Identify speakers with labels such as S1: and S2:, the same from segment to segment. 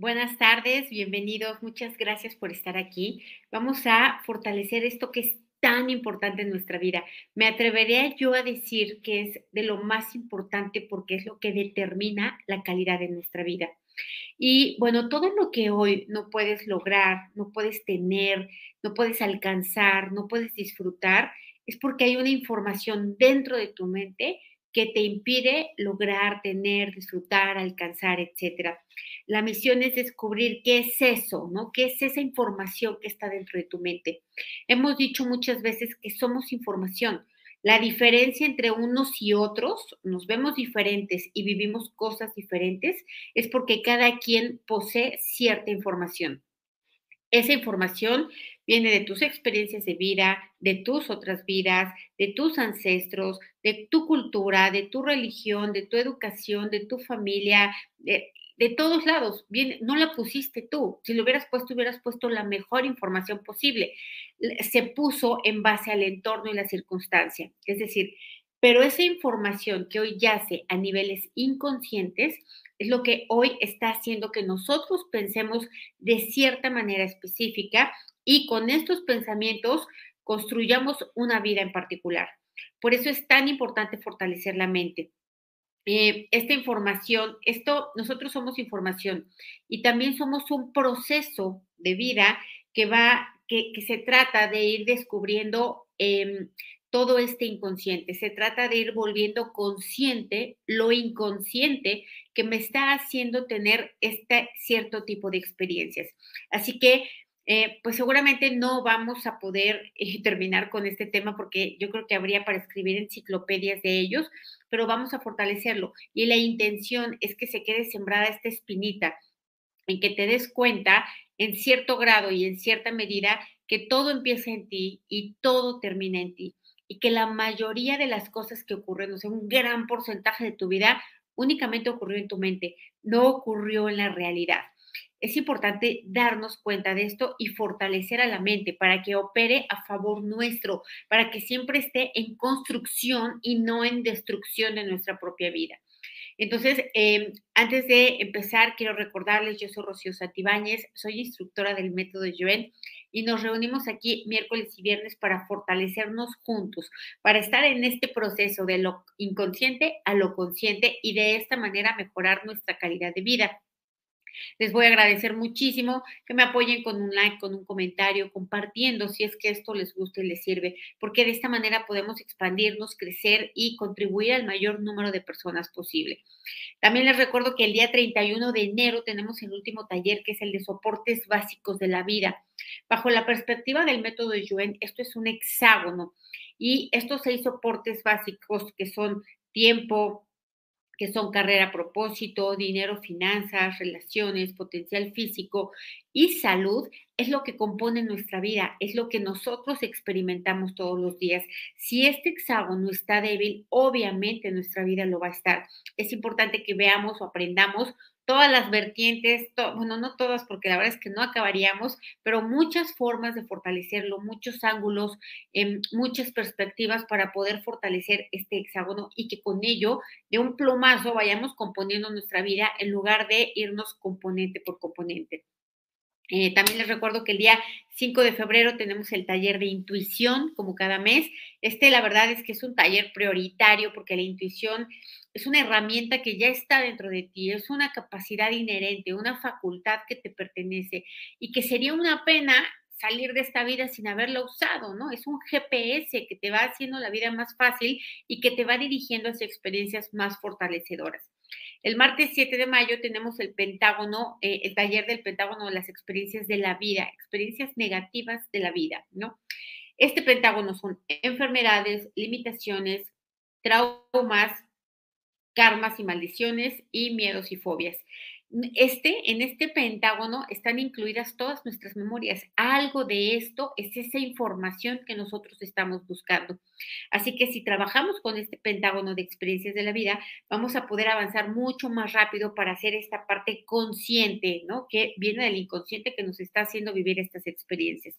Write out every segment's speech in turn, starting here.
S1: Buenas tardes, bienvenidos, muchas gracias por estar aquí. Vamos a fortalecer esto que es tan importante en nuestra vida. Me atrevería yo a decir que es de lo más importante porque es lo que determina la calidad de nuestra vida. Y bueno, todo lo que hoy no puedes lograr, no puedes tener, no puedes alcanzar, no puedes disfrutar, es porque hay una información dentro de tu mente que te impide lograr, tener, disfrutar, alcanzar, etcétera. La misión es descubrir qué es eso, ¿no? ¿Qué es esa información que está dentro de tu mente? Hemos dicho muchas veces que somos información. La diferencia entre unos y otros, nos vemos diferentes y vivimos cosas diferentes, es porque cada quien posee cierta información. Esa información viene de tus experiencias de vida, de tus otras vidas, de tus ancestros, de tu cultura, de tu religión, de tu educación, de tu familia, de, todos lados. Bien, no la pusiste tú. Si lo hubieras puesto, hubieras puesto la mejor información posible. Se puso en base al entorno y la circunstancia. Es decir, pero esa información que hoy yace a niveles inconscientes es lo que hoy está haciendo que nosotros pensemos de cierta manera específica y con estos pensamientos construyamos una vida en particular. Por eso es tan importante fortalecer la mente. Eh, esta información, esto, nosotros somos información y también somos un proceso de vida que va, que, se trata de ir descubriendo em, todo este inconsciente. Se trata de ir volviendo consciente lo inconsciente que me está haciendo tener este cierto tipo de experiencias. Así que eh, pues seguramente no vamos a poder eh, terminar con este tema porque yo creo que habría para escribir enciclopedias de ellos, pero vamos a fortalecerlo. Y la intención es que se quede sembrada esta espinita, en que te des cuenta en cierto grado y en cierta medida que todo empieza en ti y todo termina en ti. Y que la mayoría de las cosas que ocurren, o sea, un gran porcentaje de tu vida, únicamente ocurrió en tu mente, no ocurrió en la realidad. Es importante darnos cuenta de esto y fortalecer a la mente para que opere a favor nuestro, para que siempre esté en construcción y no en destrucción de nuestra propia vida. Entonces, em, antes de empezar, quiero recordarles, yo soy Rocío Santibáñez, soy instructora del método Joen y nos reunimos aquí miércoles y viernes para fortalecernos juntos, para estar en este proceso de lo inconsciente a lo consciente y de esta manera mejorar nuestra calidad de vida. Les voy a agradecer muchísimo que me apoyen con un like, con un comentario, compartiendo si es que esto les gusta y les sirve, porque de esta manera podemos expandirnos, crecer y contribuir al mayor número de personas posible. También les recuerdo que el día 31 de enero tenemos el último taller que es el de soportes básicos de la vida. Bajo la perspectiva del método de Yuen, esto es un hexágono y estos seis soportes básicos que son tiempo, que son carrera propósito, dinero, finanzas, relaciones, potencial físico y salud, es lo que compone nuestra vida, es lo que nosotros experimentamos todos los días. Si este hexágono está débil, obviamente nuestra vida lo va a estar. Es importante que veamos o aprendamos todas las vertientes, bueno, no todas porque la verdad es que no acabaríamos, pero muchas formas de fortalecerlo, muchos ángulos, em, muchas perspectivas para poder fortalecer este hexágono y que con ello, de un plumazo, vayamos componiendo nuestra vida en lugar de irnos componente por componente. Eh, también les recuerdo que el día 5 de febrero tenemos el taller de intuición, como cada mes. Este, la verdad es que es un taller prioritario porque la intuición es una herramienta que ya está dentro de ti, es una capacidad inherente, una facultad que te pertenece y que sería una pena salir de esta vida sin haberla usado, ¿no? Es un GPS que te va haciendo la vida más fácil y que te va dirigiendo hacia experiencias más fortalecedoras. El martes 7 de mayo tenemos el Pentágono, eh, el taller del Pentágono de las experiencias de la vida, experiencias negativas de la vida, ¿no? Este Pentágono son enfermedades, limitaciones, traumas, karmas y maldiciones y miedos y fobias. Este, en este pentágono están incluidas todas nuestras memorias. Algo de esto es esa información que nosotros estamos buscando. Así que si trabajamos con este pentágono de experiencias de la vida, vamos a poder avanzar mucho más rápido para hacer esta parte consciente, ¿no? Que viene del inconsciente que nos está haciendo vivir estas experiencias.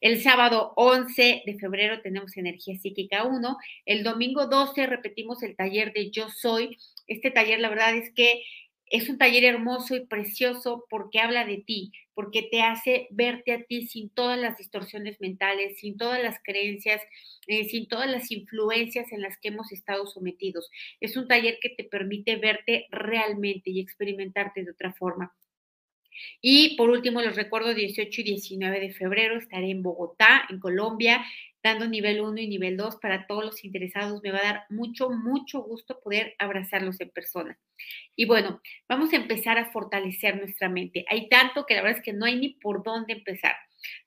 S1: El sábado 11 de febrero tenemos energía psíquica 1. El domingo 12 repetimos el taller de Yo Soy. Este taller, la verdad es que Es un taller hermoso y precioso porque habla de ti, porque te hace verte a ti sin todas las distorsiones mentales, sin todas las creencias, eh, sin todas las influencias en las que hemos estado sometidos. Es un taller que te permite verte realmente y experimentarte de otra forma. Y por último, les recuerdo, 18 y 19 de febrero estaré en Bogotá, en Colombia, dando nivel 1 y nivel 2 para todos los interesados. Me va a dar mucho, mucho gusto poder abrazarlos en persona. Y bueno, vamos a empezar a fortalecer nuestra mente. Hay tanto que la verdad es que no hay ni por dónde empezar.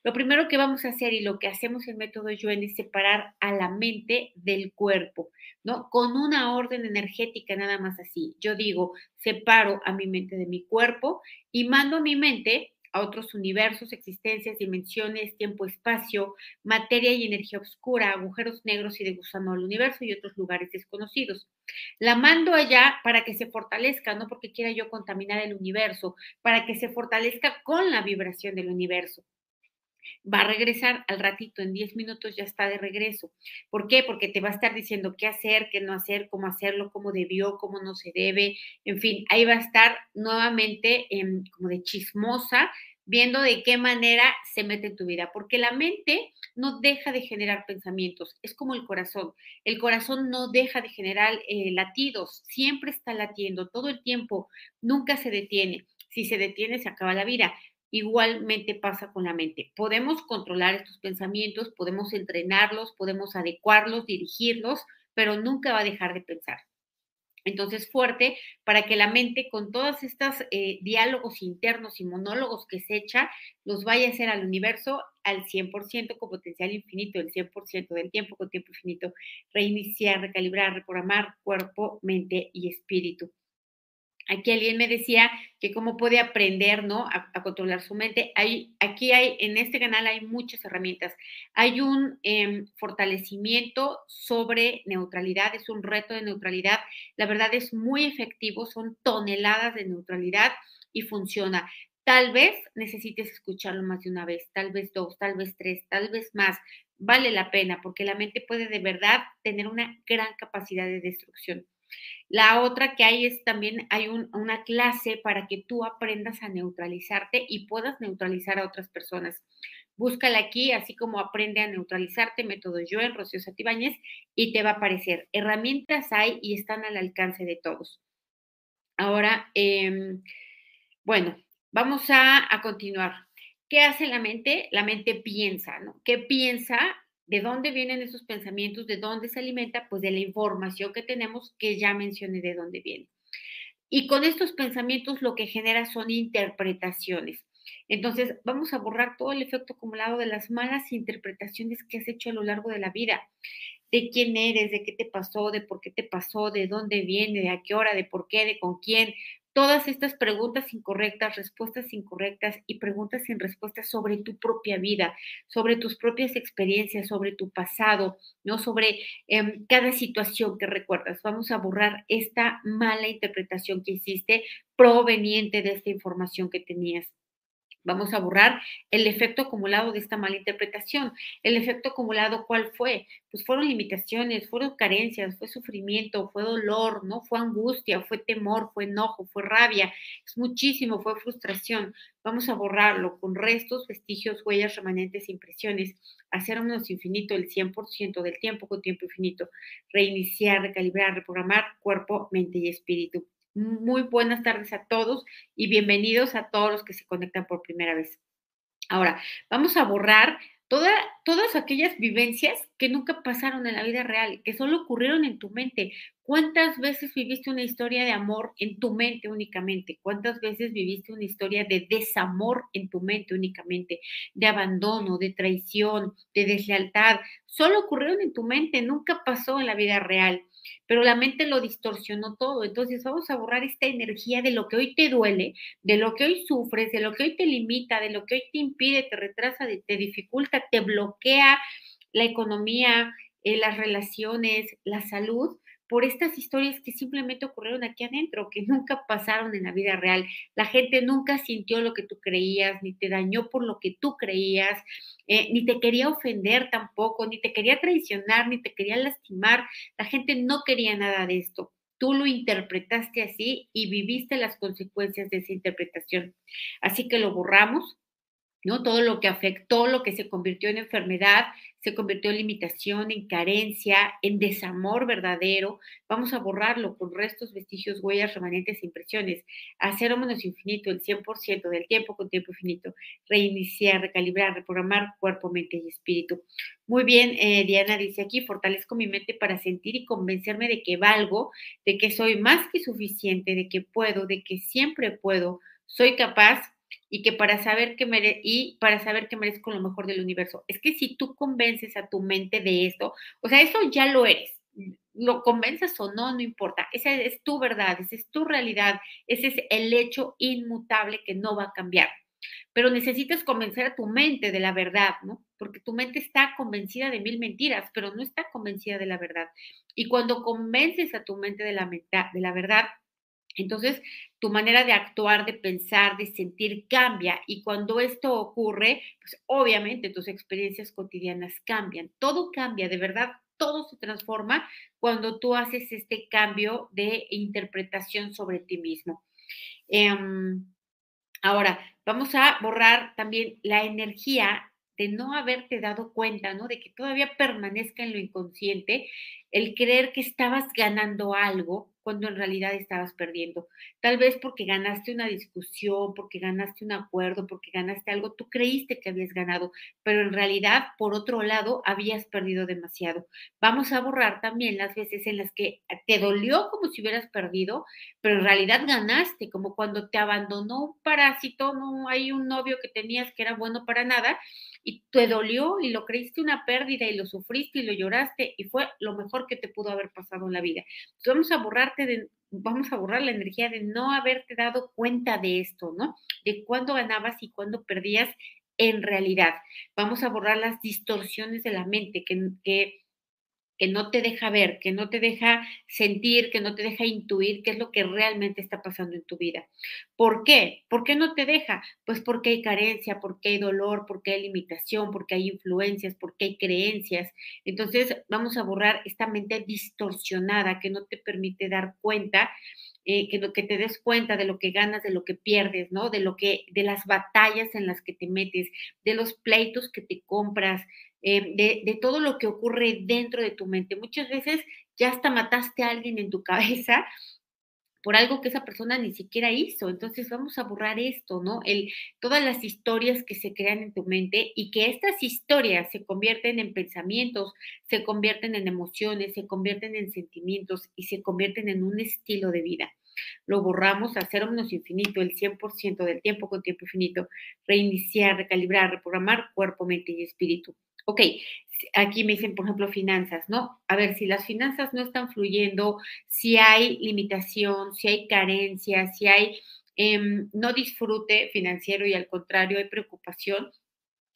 S1: Lo primero que vamos a hacer y lo que hacemos en método Yuen es separar a la mente del cuerpo, ¿no? Con una orden energética nada más así. Yo digo, separo a mi mente de mi cuerpo y mando a mi mente a otros universos, existencias, dimensiones, tiempo, espacio, materia y energía oscura, agujeros negros y de gusano al universo y otros lugares desconocidos. La mando allá para que se fortalezca, no porque quiera yo contaminar el universo, para que se fortalezca con la vibración del universo va a regresar al ratito, en 10 minutos ya está de regreso. ¿Por qué? Porque te va a estar diciendo qué hacer, qué no hacer, cómo hacerlo, cómo debió, cómo no se debe, en fin, ahí va a estar nuevamente como de chismosa, viendo de qué manera se mete en tu vida, porque la mente no deja de generar pensamientos, es como el corazón, el corazón no deja de generar eh, latidos, siempre está latiendo todo el tiempo, nunca se detiene, si se detiene se acaba la vida, igualmente pasa con la mente. Podemos controlar estos pensamientos, podemos entrenarlos, podemos adecuarlos, dirigirlos, pero nunca va a dejar de pensar. Entonces, fuerte para que la mente, con todos estos eh, diálogos internos y monólogos que se echa, los vaya a hacer al universo al 100% con potencial infinito, el 100% del tiempo con tiempo infinito, reiniciar, recalibrar, reprogramar cuerpo, mente y espíritu. Aquí alguien me decía que cómo puede aprender, ¿no? A, controlar su mente. Hay, aquí hay, en este canal hay muchas herramientas. Hay un em, fortalecimiento sobre neutralidad, es un reto de neutralidad. La verdad es muy efectivo, son toneladas de neutralidad y funciona. Tal vez necesites escucharlo más de una vez, tal vez dos, tal vez tres, tal vez más. Vale la pena porque la mente puede de verdad tener una gran capacidad de destrucción. La otra que hay es también hay una clase para que tú aprendas a neutralizarte y puedas neutralizar a otras personas. Búscala aquí, así como aprende a neutralizarte, método Joel, Rocío Satibáñez, y te va a aparecer. Herramientas hay y están al alcance de todos. Ahora, em, bueno, vamos a, a continuar. ¿Qué hace la mente? La mente piensa, ¿no? ¿Qué piensa? ¿De dónde vienen esos pensamientos? ¿De dónde se alimenta? Pues de la información que tenemos que ya mencioné de dónde viene. Y con estos pensamientos lo que genera son interpretaciones. Entonces, vamos a borrar todo el efecto acumulado de las malas interpretaciones que has hecho a lo largo de la vida, de quién eres, de qué te pasó, de por qué te pasó, de dónde viene, de a qué hora, de por qué, de con quién, todas estas preguntas incorrectas, respuestas incorrectas y preguntas sin respuestas sobre tu propia vida, sobre tus propias experiencias, sobre tu pasado, ¿no? Sobre em, cada situación que recuerdas. Vamos a borrar esta mala interpretación que hiciste proveniente de esta información que tenías. Vamos a borrar el efecto acumulado de esta mala interpretación. El efecto acumulado, ¿cuál fue? Pues fueron limitaciones, fueron carencias, fue sufrimiento, fue dolor, ¿no? Fue angustia, fue temor, fue enojo, fue rabia, es muchísimo, fue frustración. Vamos a borrarlo con restos, vestigios, huellas, remanentes, impresiones, hacer infinito el 100% del tiempo con tiempo infinito, reiniciar, recalibrar, reprogramar cuerpo, mente y espíritu. Muy buenas tardes a todos y bienvenidos a todos los que se conectan por primera vez. Ahora, vamos a borrar todas aquellas vivencias que nunca pasaron en la vida real, que solo ocurrieron en tu mente. ¿Cuántas veces viviste una historia de amor en tu mente únicamente? ¿Cuántas veces viviste una historia de desamor en tu mente únicamente? De abandono, de traición, de deslealtad. Solo ocurrieron en tu mente, nunca pasó en la vida real pero la mente lo distorsionó todo. Entonces vamos a borrar esta energía de lo que hoy te duele, de lo que hoy sufres, de lo que hoy te limita, de lo que hoy te impide, te retrasa, te dificulta, te bloquea la economía, eh, las relaciones, la salud por estas historias que simplemente ocurrieron aquí adentro, que nunca pasaron en la vida real. La gente nunca sintió lo que tú creías, ni te dañó por lo que tú creías, eh, ni te quería ofender tampoco, ni te quería traicionar, ni te quería lastimar. La gente no quería nada de esto. tú lo interpretaste así y viviste las consecuencias de esa interpretación. Así que lo borramos, ¿no? Todo lo que afectó, lo que se convirtió en enfermedad, se convirtió en limitación, en carencia, en desamor verdadero. Vamos a borrarlo con restos, vestigios, huellas, remanentes e impresiones. Hacer menos infinito el 100% del tiempo con tiempo infinito. Reiniciar, recalibrar, reprogramar cuerpo, mente y espíritu. Muy bien, eh, Diana dice aquí, fortalezco mi mente para sentir y convencerme de que valgo, de que soy más que suficiente, de que puedo, de que siempre puedo, soy capaz y que para saber que mere y para saber que merezco lo mejor del universo. Es que si tú convences a tu mente de esto, o sea, eso ya lo eres. Lo convences o no, no importa. Esa es tu verdad, esa es tu realidad, ese es el hecho inmutable que no va a cambiar. Pero necesitas convencer a tu mente de la verdad, ¿no? Porque tu mente está convencida de mil mentiras, pero no está convencida de la verdad. Y cuando convences a tu mente de la, de la verdad, entonces, tu manera de actuar, de pensar, de sentir cambia y cuando esto ocurre, pues obviamente tus experiencias cotidianas cambian. Todo cambia, de verdad, todo se transforma cuando tú haces este cambio de interpretación sobre ti mismo. Em, ahora, vamos a borrar también la energía de no haberte dado cuenta, ¿no? De que todavía permanezca en lo inconsciente el creer que estabas ganando algo cuando en realidad estabas perdiendo. Tal vez porque ganaste una discusión, porque ganaste un acuerdo, porque ganaste algo, tú creíste que habías ganado, pero en realidad, por otro lado, habías perdido demasiado. Vamos a borrar también las veces en las que te dolió como si hubieras perdido, pero en realidad ganaste, como cuando te abandonó un parásito, no hay un novio que tenías que era bueno para nada y te dolió y lo creíste una pérdida y lo sufriste y lo lloraste y fue lo mejor que te pudo haber pasado en la vida. Entonces vamos a de, vamos a borrar la energía de no haberte dado cuenta de esto, ¿no? De cuándo ganabas y cuándo perdías en realidad. Vamos a borrar las distorsiones de la mente que que no te deja ver, que no te deja sentir, que no te deja intuir qué es lo que realmente está pasando en tu vida. ¿Por qué? ¿Por qué no te deja? Pues porque hay carencia, porque hay dolor, porque hay limitación, porque hay influencias, porque hay creencias. Entonces vamos a borrar esta mente distorsionada que no te permite dar cuenta eh, que, que te des cuenta de lo que ganas, de lo que pierdes, ¿no? De lo que, de las batallas en las que te metes, de los pleitos que te compras, eh, de, todo lo que ocurre dentro de tu mente. Muchas veces ya hasta mataste a alguien en tu cabeza por algo que esa persona ni siquiera hizo. Entonces vamos a borrar esto, ¿no? El, todas las historias que se crean en tu mente y que estas historias se convierten en pensamientos, se convierten en emociones, se convierten en sentimientos y se convierten en un estilo de vida. Lo borramos a cero menos infinito, el 100% del tiempo con tiempo infinito, reiniciar, recalibrar, reprogramar cuerpo, mente y espíritu. Ok, aquí me dicen, por ejemplo, finanzas, ¿no? A ver, si las finanzas no están fluyendo, si hay limitación, si hay carencia, si hay em, no disfrute financiero y al contrario hay preocupación,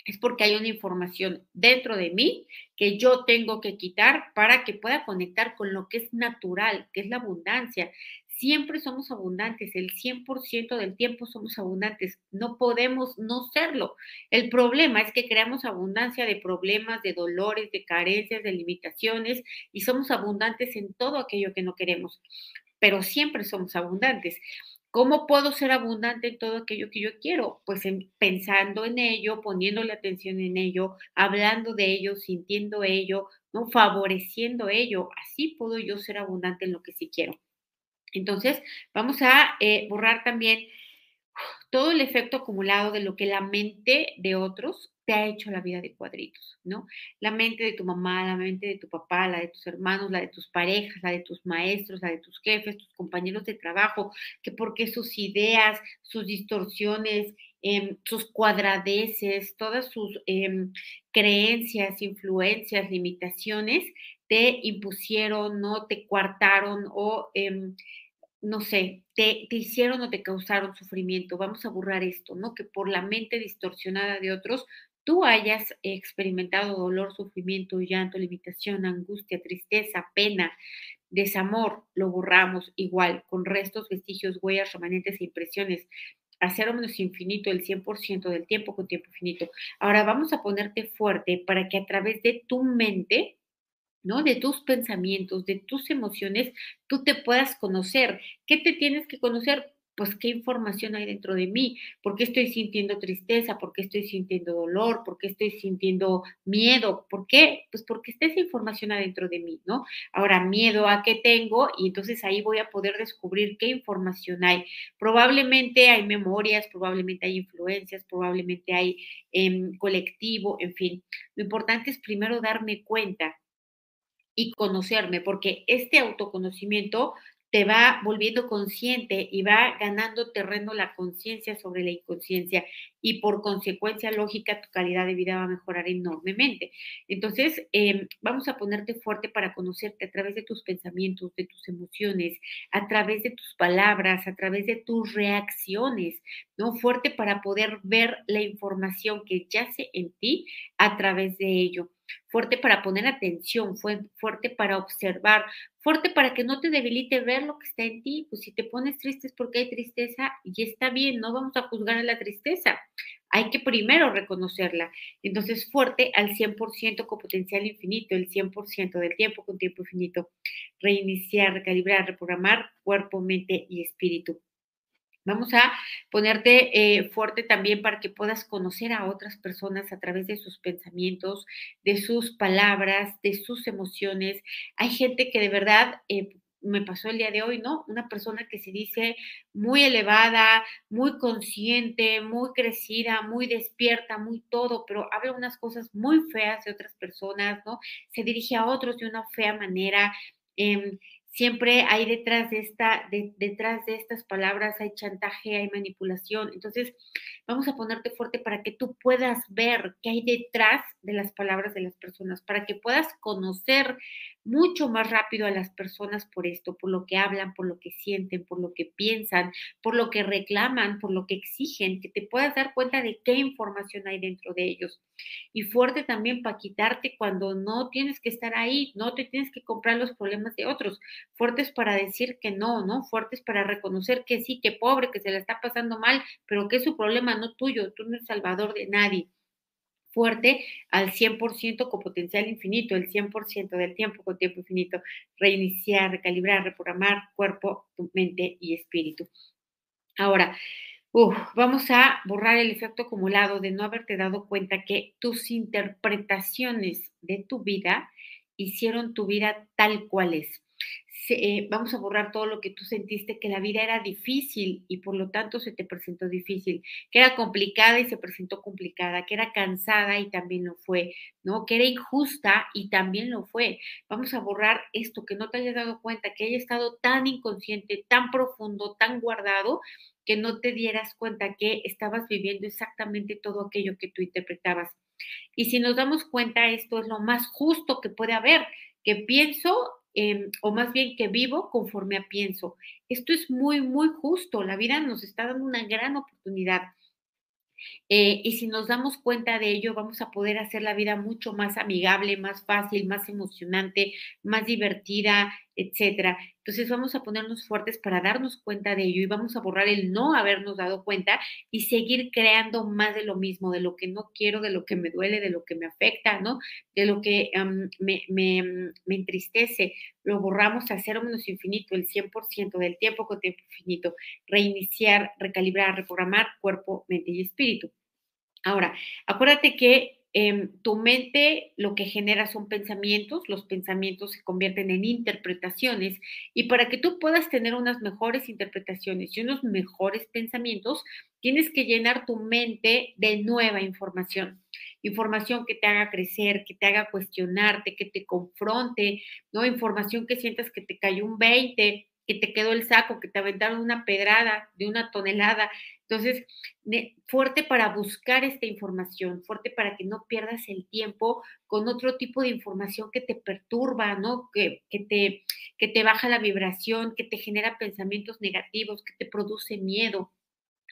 S1: es porque hay una información dentro de mí que yo tengo que quitar para que pueda conectar con lo que es natural, que es la abundancia siempre somos abundantes, el 100% del tiempo somos abundantes, no podemos no serlo. El problema es que creamos abundancia de problemas, de dolores, de carencias, de limitaciones y somos abundantes en todo aquello que no queremos, pero siempre somos abundantes. ¿Cómo puedo ser abundante en todo aquello que yo quiero? Pues pensando en ello, poniéndole atención en ello, hablando de ello, sintiendo ello, ¿no? favoreciendo ello. Así puedo yo ser abundante en lo que sí quiero. Entonces, vamos a eh, borrar también todo el efecto acumulado de lo que la mente de otros te ha hecho la vida de cuadritos, ¿no? La mente de tu mamá, la mente de tu papá, la de tus hermanos, la de tus parejas, la de tus maestros, la de tus jefes, tus compañeros de trabajo, que porque sus ideas, sus distorsiones, em, sus cuadradeces, todas sus em, creencias, influencias, limitaciones, te impusieron, no te coartaron o, em, no sé, te, hicieron o te causaron sufrimiento. Vamos a borrar esto, ¿no? Que por la mente distorsionada de otros tú hayas experimentado dolor, sufrimiento, llanto, limitación, angustia, tristeza, pena, desamor, lo borramos igual, con restos, vestigios, huellas, remanentes e impresiones. A menos infinito el 100% del tiempo con tiempo infinito. Ahora vamos a ponerte fuerte para que a través de tu mente ¿no? De tus pensamientos, de tus emociones, tú te puedas conocer. ¿Qué te tienes que conocer? pues qué información hay dentro de mí, por qué estoy sintiendo tristeza, por qué estoy sintiendo dolor, por qué estoy sintiendo miedo, ¿por qué? Pues porque está esa información adentro de mí, ¿no? Ahora, miedo a qué tengo y entonces ahí voy a poder descubrir qué información hay. Probablemente hay memorias, probablemente hay influencias, probablemente hay eh, colectivo, en fin. Lo importante es primero darme cuenta y conocerme, porque este autoconocimiento te va volviendo consciente y va ganando terreno la conciencia sobre la inconsciencia y por consecuencia lógica tu calidad de vida va a mejorar enormemente. Entonces, em, vamos a ponerte fuerte para conocerte a través de tus pensamientos, de tus emociones, a través de tus palabras, a través de tus reacciones, ¿no? Fuerte para poder ver la información que yace en ti a través de ello fuerte para poner atención, fuerte para observar, fuerte para que no te debilite ver lo que está en ti. Pues si te pones triste es porque hay tristeza y está bien, no vamos a juzgar a la tristeza. Hay que primero reconocerla. Entonces, fuerte al 100% con potencial infinito, el 100% del tiempo con tiempo infinito. Reiniciar, recalibrar, reprogramar cuerpo, mente y espíritu. Vamos a ponerte eh, fuerte también para que puedas conocer a otras personas a través de sus pensamientos, de sus palabras, de sus emociones. Hay gente que de verdad, eh, me pasó el día de hoy, ¿no? Una persona que se dice muy elevada, muy consciente, muy crecida, muy despierta, muy todo, pero habla unas cosas muy feas de otras personas, ¿no? Se dirige a otros de una fea manera. Em, siempre hay detrás de, esta, detrás de estas palabras, hay chantaje, hay manipulación. Entonces, vamos a ponerte fuerte para que tú puedas ver qué hay detrás de las palabras de las personas, para que puedas conocer mucho más rápido a las personas por esto, por lo que hablan, por lo que sienten, por lo que piensan, por lo que reclaman, por lo que exigen, que te puedas dar cuenta de qué información hay dentro de ellos. Y fuerte también para quitarte cuando no tienes que estar ahí, no te tienes que comprar los problemas de otros. Fuertes para decir que no, ¿no? Fuertes para reconocer que sí, que pobre, que se le está pasando mal, pero que es su problema, no tuyo, tú no eres salvador de nadie fuerte al 100% con potencial infinito, el 100% del tiempo con tiempo infinito, reiniciar, recalibrar, reprogramar cuerpo, mente y espíritu. Ahora, vamos a borrar el efecto acumulado de no haberte dado cuenta que tus interpretaciones de tu vida hicieron tu vida tal cual es. Eh, vamos a borrar todo lo que tú sentiste, que la vida era difícil y por lo tanto se te presentó difícil, que era complicada y se presentó complicada, que era cansada y también lo fue, ¿no? Que era injusta y también lo fue. Vamos a borrar esto, que no te hayas dado cuenta, que haya estado tan inconsciente, tan profundo, tan guardado, que no te dieras cuenta que estabas viviendo exactamente todo aquello que tú interpretabas. Y si nos damos cuenta, esto es lo más justo que puede haber, que pienso Em, o más bien que vivo conforme a pienso. Esto es muy, muy justo. La vida nos está dando una gran oportunidad. Eh, y si nos damos cuenta de ello, vamos a poder hacer la vida mucho más amigable, más fácil, más emocionante, más divertida, etcétera. Entonces vamos a ponernos fuertes para darnos cuenta de ello y vamos a borrar el no habernos dado cuenta y seguir creando más de lo mismo, de lo que no quiero, de lo que me duele, de lo que me afecta, ¿no? De lo que me, me, me, entristece. Lo borramos a cero menos infinito, el 100% del tiempo con tiempo infinito. Reiniciar, recalibrar, reprogramar cuerpo, mente y espíritu. Ahora, acuérdate que em, tu mente lo que genera son pensamientos, los pensamientos se convierten en interpretaciones y para que tú puedas tener unas mejores interpretaciones y unos mejores pensamientos, tienes que llenar tu mente de nueva información. Información que te haga crecer, que te haga cuestionarte, que te confronte, ¿no? Información que sientas que te cayó un 20, que te quedó el saco, que te aventaron una pedrada de una tonelada. Entonces, fuerte para buscar esta información, fuerte para que no pierdas el tiempo con otro tipo de información que te perturba, ¿no? Que, que, te, que te baja la vibración, que te genera pensamientos negativos, que te produce miedo.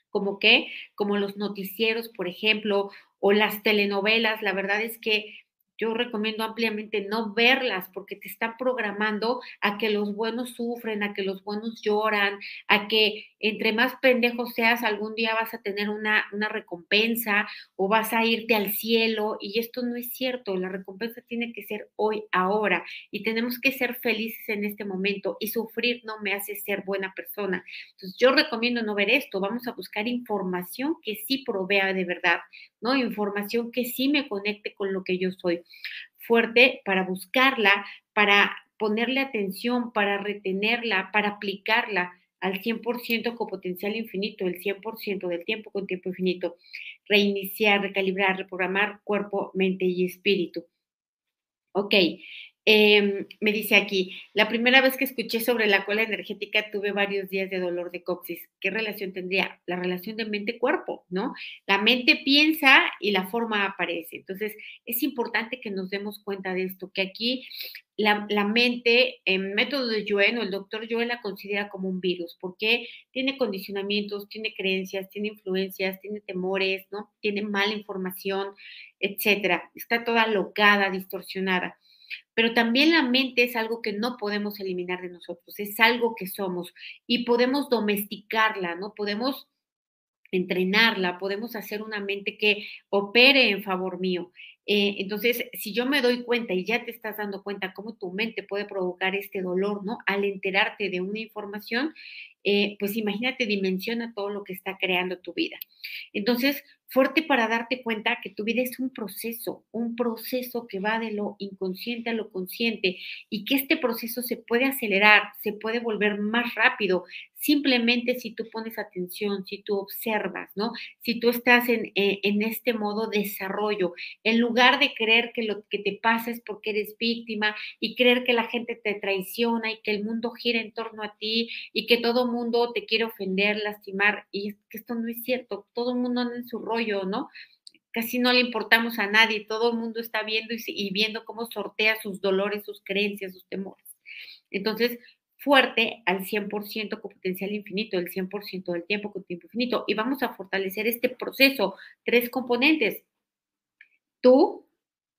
S1: Como que, como los noticieros, por ejemplo, o las telenovelas, la verdad es que yo recomiendo ampliamente no verlas porque te están programando a que los buenos sufren, a que los buenos lloran, a que entre más pendejos seas, algún día vas a tener una, una recompensa o vas a irte al cielo. Y esto no es cierto, la recompensa tiene que ser hoy, ahora. Y tenemos que ser felices en este momento. Y sufrir no me hace ser buena persona. Entonces yo recomiendo no ver esto. Vamos a buscar información que sí provea de verdad, ¿no? Información que sí me conecte con lo que yo soy fuerte para buscarla, para ponerle atención, para retenerla, para aplicarla al 100% con potencial infinito, el 100% del tiempo con tiempo infinito. Reiniciar, recalibrar, reprogramar cuerpo, mente y espíritu. Ok, Em, me dice aquí, la primera vez que escuché sobre la cola energética tuve varios días de dolor de coxis. ¿Qué relación tendría? La relación de mente-cuerpo, ¿no? La mente piensa y la forma aparece. Entonces, es importante que nos demos cuenta de esto, que aquí la, mente, en método de Yuen o el doctor Yuen la considera como un virus, porque tiene condicionamientos, tiene creencias, tiene influencias, tiene temores, ¿no? Tiene mala información, etcétera. Está toda locada, distorsionada. Pero también la mente es algo que no podemos eliminar de nosotros, es algo que somos y podemos domesticarla, ¿no? Podemos entrenarla, podemos hacer una mente que opere en favor mío. Eh, entonces, si yo me doy cuenta y ya te estás dando cuenta cómo tu mente puede provocar este dolor, ¿no? Al enterarte de una información, eh, pues imagínate, dimensiona todo lo que está creando tu vida. Entonces, fuerte para darte cuenta que tu vida es un proceso, un proceso que va de lo inconsciente a lo consciente y que este proceso se puede acelerar, se puede volver más rápido, simplemente si tú pones atención, si tú observas, ¿no? Si tú estás en, eh, en, este modo desarrollo, en lugar de creer que lo que te pasa es porque eres víctima y creer que la gente te traiciona y que el mundo gira en torno a ti y que todo mundo te quiere ofender, lastimar, y es que esto no es cierto, todo el mundo anda en su rollo, ¿no? Casi no le importamos a nadie, todo el mundo está viendo y, viendo cómo sortea sus dolores, sus creencias, sus temores. Entonces, fuerte al 100% con potencial infinito, el 100% del tiempo con tiempo infinito. Y vamos a fortalecer este proceso. Tres componentes. Tú,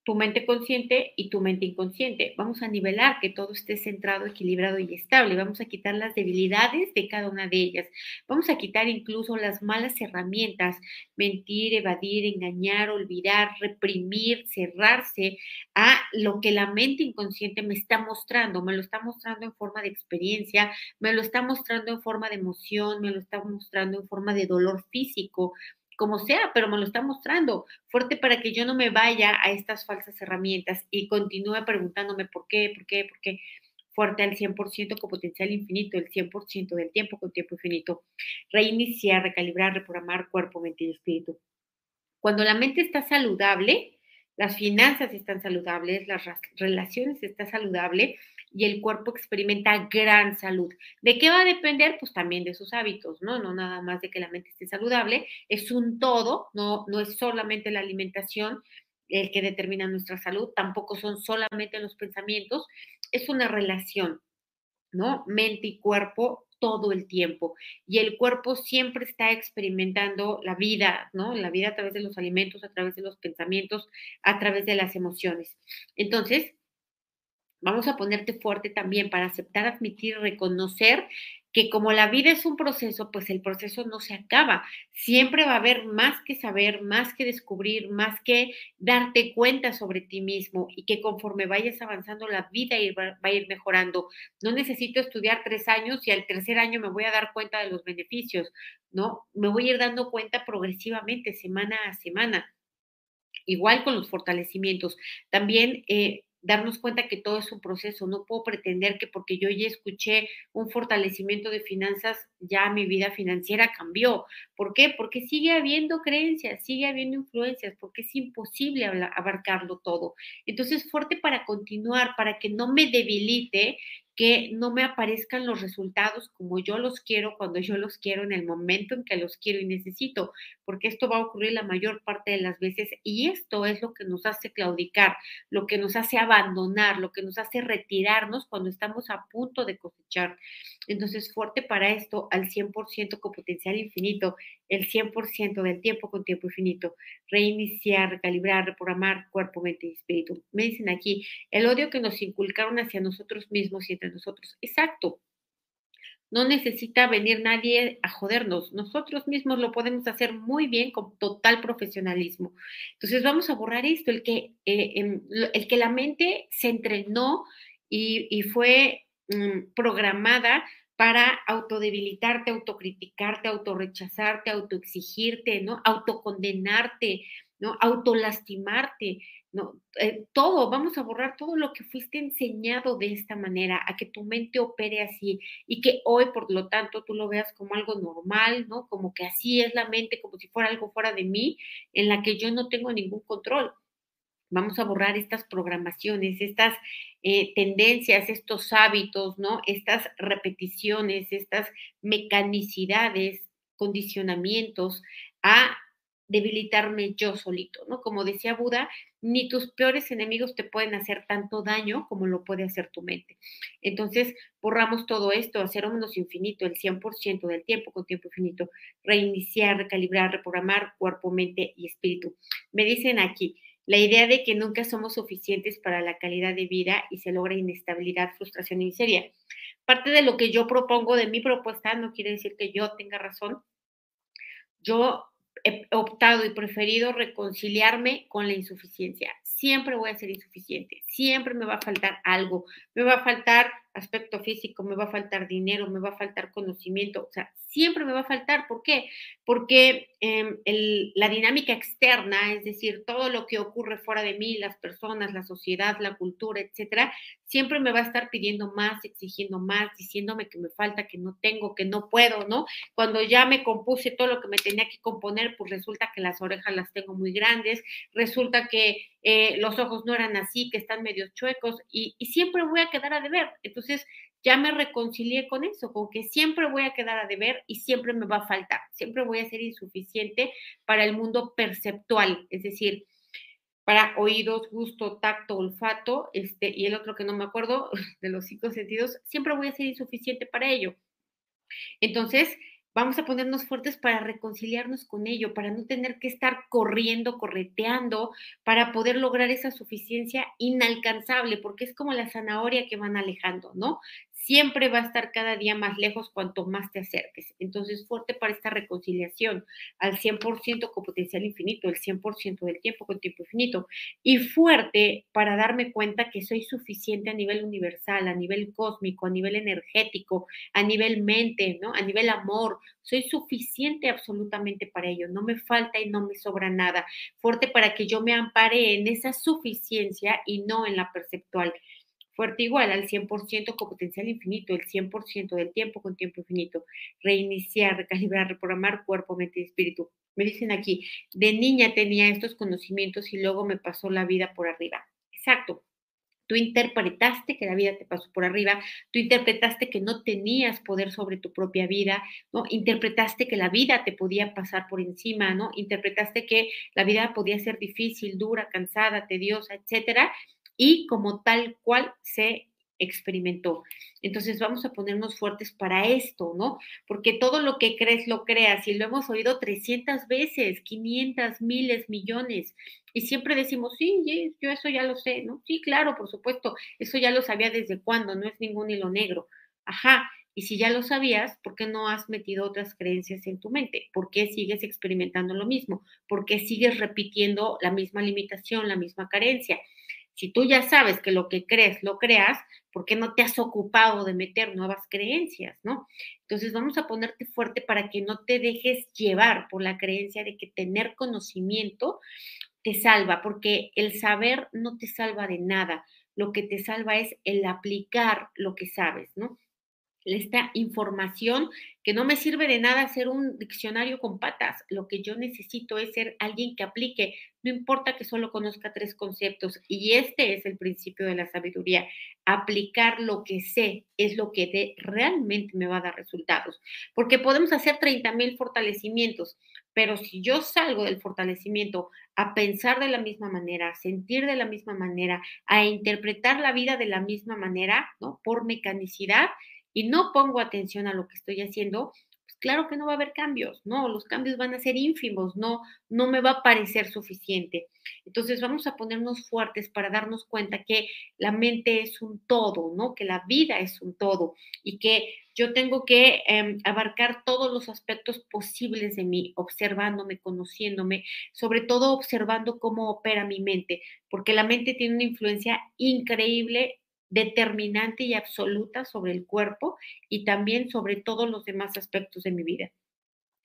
S1: tu mente consciente y tu mente inconsciente. Vamos a nivelar que todo esté centrado, equilibrado y estable. Vamos a quitar las debilidades de cada una de ellas. Vamos a quitar incluso las malas herramientas, mentir, evadir, engañar, olvidar, reprimir, cerrarse a lo que la mente inconsciente me está mostrando. Me lo está mostrando en forma de experiencia, me lo está mostrando en forma de emoción, me lo está mostrando en forma de dolor físico, como sea, pero me lo está mostrando fuerte para que yo no me vaya a estas falsas herramientas y continúe preguntándome por qué, por qué, por qué. Fuerte al 100% con potencial infinito, el 100% del tiempo con tiempo infinito. Reiniciar, recalibrar, reprogramar cuerpo, mente y espíritu. Cuando la mente está saludable, las finanzas están saludables, las relaciones están saludables, y el cuerpo experimenta gran salud. ¿De qué va a depender? Pues también de sus hábitos, ¿no? No nada más de que la mente esté saludable, es un todo, no, no es solamente la alimentación el que determina nuestra salud, tampoco son solamente los pensamientos, es una relación, ¿no? Mente y cuerpo todo el tiempo. Y el cuerpo siempre está experimentando la vida, ¿no? La vida a través de los alimentos, a través de los pensamientos, a través de las emociones. Entonces, Vamos a ponerte fuerte también para aceptar, admitir, reconocer que como la vida es un proceso, pues el proceso no se acaba. Siempre va a haber más que saber, más que descubrir, más que darte cuenta sobre ti mismo y que conforme vayas avanzando la vida va a ir mejorando. No necesito estudiar tres años y al tercer año me voy a dar cuenta de los beneficios, ¿no? Me voy a ir dando cuenta progresivamente, semana a semana. Igual con los fortalecimientos. También eh, darnos cuenta que todo es un proceso. No puedo pretender que porque yo ya escuché un fortalecimiento de finanzas, ya mi vida financiera cambió. ¿Por qué? Porque sigue habiendo creencias, sigue habiendo influencias, porque es imposible abarcarlo todo. Entonces, fuerte para continuar, para que no me debilite que no me aparezcan los resultados como yo los quiero, cuando yo los quiero, en el momento en que los quiero y necesito, porque esto va a ocurrir la mayor parte de las veces y esto es lo que nos hace claudicar, lo que nos hace abandonar, lo que nos hace retirarnos cuando estamos a punto de cosechar. Entonces, fuerte para esto al 100% con potencial infinito, el 100% del tiempo con tiempo infinito, reiniciar, recalibrar, reprogramar cuerpo, mente y espíritu. Me dicen aquí, el odio que nos inculcaron hacia nosotros mismos y entre nosotros. Exacto. No necesita venir nadie a jodernos. Nosotros mismos lo podemos hacer muy bien con total profesionalismo. Entonces vamos a borrar esto, el que, eh, em, el que la mente se entrenó y, fue mm, programada para autodebilitarte, autocriticarte, autorrechazarte, autoexigirte, ¿no? Autocondenarte, ¿no? Autolastimarte, ¿no? Eh, todo, vamos a borrar todo lo que fuiste enseñado de esta manera, a que tu mente opere así y que hoy, por lo tanto, tú lo veas como algo normal, ¿no? Como que así es la mente, como si fuera algo fuera de mí, en la que yo no tengo ningún control. Vamos a borrar estas programaciones, estas eh, tendencias, estos hábitos, ¿no? Estas repeticiones, estas mecanicidades, condicionamientos a debilitarme yo solito, ¿no? Como decía Buda, ni tus peores enemigos te pueden hacer tanto daño como lo puede hacer tu mente. Entonces, borramos todo esto, hacer menos infinito, el 100% del tiempo con tiempo infinito, reiniciar, recalibrar, reprogramar cuerpo, mente y espíritu. Me dicen aquí, la idea de que nunca somos suficientes para la calidad de vida y se logra inestabilidad, frustración y miseria. Parte de lo que yo propongo de mi propuesta no quiere decir que yo tenga razón. Yo he optado y preferido reconciliarme con la insuficiencia. Siempre voy a ser insuficiente, siempre me va a faltar algo, me va a faltar aspecto físico, me va a faltar dinero, me va a faltar conocimiento, o sea, siempre me va a faltar. ¿Por qué? Porque em, la dinámica externa, es decir, todo lo que ocurre fuera de mí, las personas, la sociedad, la cultura, etcétera, siempre me va a estar pidiendo más, exigiendo más, diciéndome que me falta, que no tengo, que no puedo, ¿no? Cuando ya me compuse todo lo que me tenía que componer, pues resulta que las orejas las tengo muy grandes, resulta que eh, los ojos no eran así, que están medio chuecos y, y siempre voy a quedar a deber. Entonces, ya me reconcilié con eso, con que siempre voy a quedar a deber y siempre me va a faltar, siempre voy a ser insuficiente para el mundo perceptual, es decir, para oídos, gusto, tacto, olfato, este, y el otro que no me acuerdo de los cinco sentidos, siempre voy a ser insuficiente para ello. Entonces, vamos a ponernos fuertes para reconciliarnos con ello, para no tener que estar corriendo, correteando, para poder lograr esa suficiencia inalcanzable, porque es como la zanahoria que van alejando, ¿no? Siempre va a estar cada día más lejos cuanto más te acerques. Entonces, fuerte para esta reconciliación al 100% con potencial infinito, el 100% del tiempo con tiempo infinito. Y fuerte para darme cuenta que soy suficiente a nivel universal, a nivel cósmico, a nivel energético, a nivel mente, ¿no? A nivel amor. Soy suficiente absolutamente para ello. No me falta y no me sobra nada. Fuerte para que yo me ampare en esa suficiencia y no en la perceptual fuerte igual al 100% con potencial infinito, el 100% del tiempo con tiempo infinito, reiniciar, recalibrar, reprogramar cuerpo, mente y espíritu. Me dicen aquí, de niña tenía estos conocimientos y luego me pasó la vida por arriba. Exacto. Tú interpretaste que la vida te pasó por arriba, tú interpretaste que no tenías poder sobre tu propia vida, ¿no? Interpretaste que la vida te podía pasar por encima, ¿no? Interpretaste que la vida podía ser difícil, dura, cansada, tediosa, etcétera, y como tal cual se experimentó. Entonces vamos a ponernos fuertes para esto, ¿no? Porque todo lo que crees lo creas y lo hemos oído 300 veces, 500, miles, millones. Y siempre decimos, sí, yo eso ya lo sé, ¿no? Sí, claro, por supuesto, eso ya lo sabía desde cuándo, no es ningún hilo negro. Ajá, y si ya lo sabías, ¿por qué no has metido otras creencias en tu mente? ¿Por qué sigues experimentando lo mismo? ¿Por qué sigues repitiendo la misma limitación, la misma carencia? Si tú ya sabes que lo que crees lo creas, ¿por qué no te has ocupado de meter nuevas creencias, no? Entonces vamos a ponerte fuerte para que no te dejes llevar por la creencia de que tener conocimiento te salva, porque el saber no te salva de nada. Lo que te salva es el aplicar lo que sabes, ¿no? Esta información que no me sirve de nada ser un diccionario con patas. Lo que yo necesito es ser alguien que aplique, no importa que solo conozca tres conceptos. Y este es el principio de la sabiduría. Aplicar lo que sé es lo que realmente me va a dar resultados. Porque podemos hacer 30 mil fortalecimientos, pero si yo salgo del fortalecimiento a pensar de la misma manera, a sentir de la misma manera, a interpretar la vida de la misma manera, ¿no? Por mecanicidad, y no pongo atención a lo que estoy haciendo, pues claro que no va a haber cambios, ¿no? Los cambios van a ser ínfimos, no, no me va a parecer suficiente. Entonces vamos a ponernos fuertes para darnos cuenta que la mente es un todo, ¿no? Que la vida es un todo y que yo tengo que em, abarcar todos los aspectos posibles de mí, observándome, conociéndome, sobre todo observando cómo opera mi mente, porque la mente tiene una influencia increíble determinante y absoluta sobre el cuerpo y también sobre todos los demás aspectos de mi vida.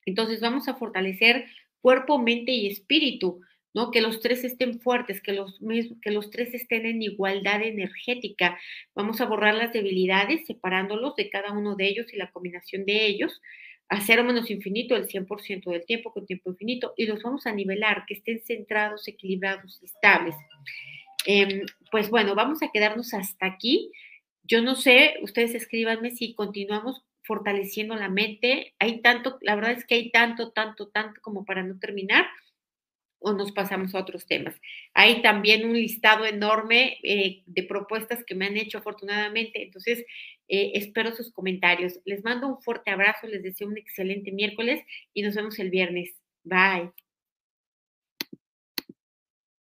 S1: Entonces vamos a fortalecer cuerpo, mente y espíritu, ¿no? Que los tres estén fuertes, que los, que los tres estén en igualdad energética. Vamos a borrar las debilidades separándolos de cada uno de ellos y la combinación de ellos a cero menos infinito el 100% del tiempo con tiempo infinito y los vamos a nivelar, que estén centrados, equilibrados estables. Em, pues bueno, vamos a quedarnos hasta aquí. Yo no sé, ustedes escríbanme si continuamos fortaleciendo la mente. Hay tanto, la verdad es que hay tanto, tanto, tanto como para no terminar o nos pasamos a otros temas. Hay también un listado enorme eh, de propuestas que me han hecho afortunadamente, entonces eh, espero sus comentarios. Les mando un fuerte abrazo, les deseo un excelente miércoles y nos vemos el viernes. Bye.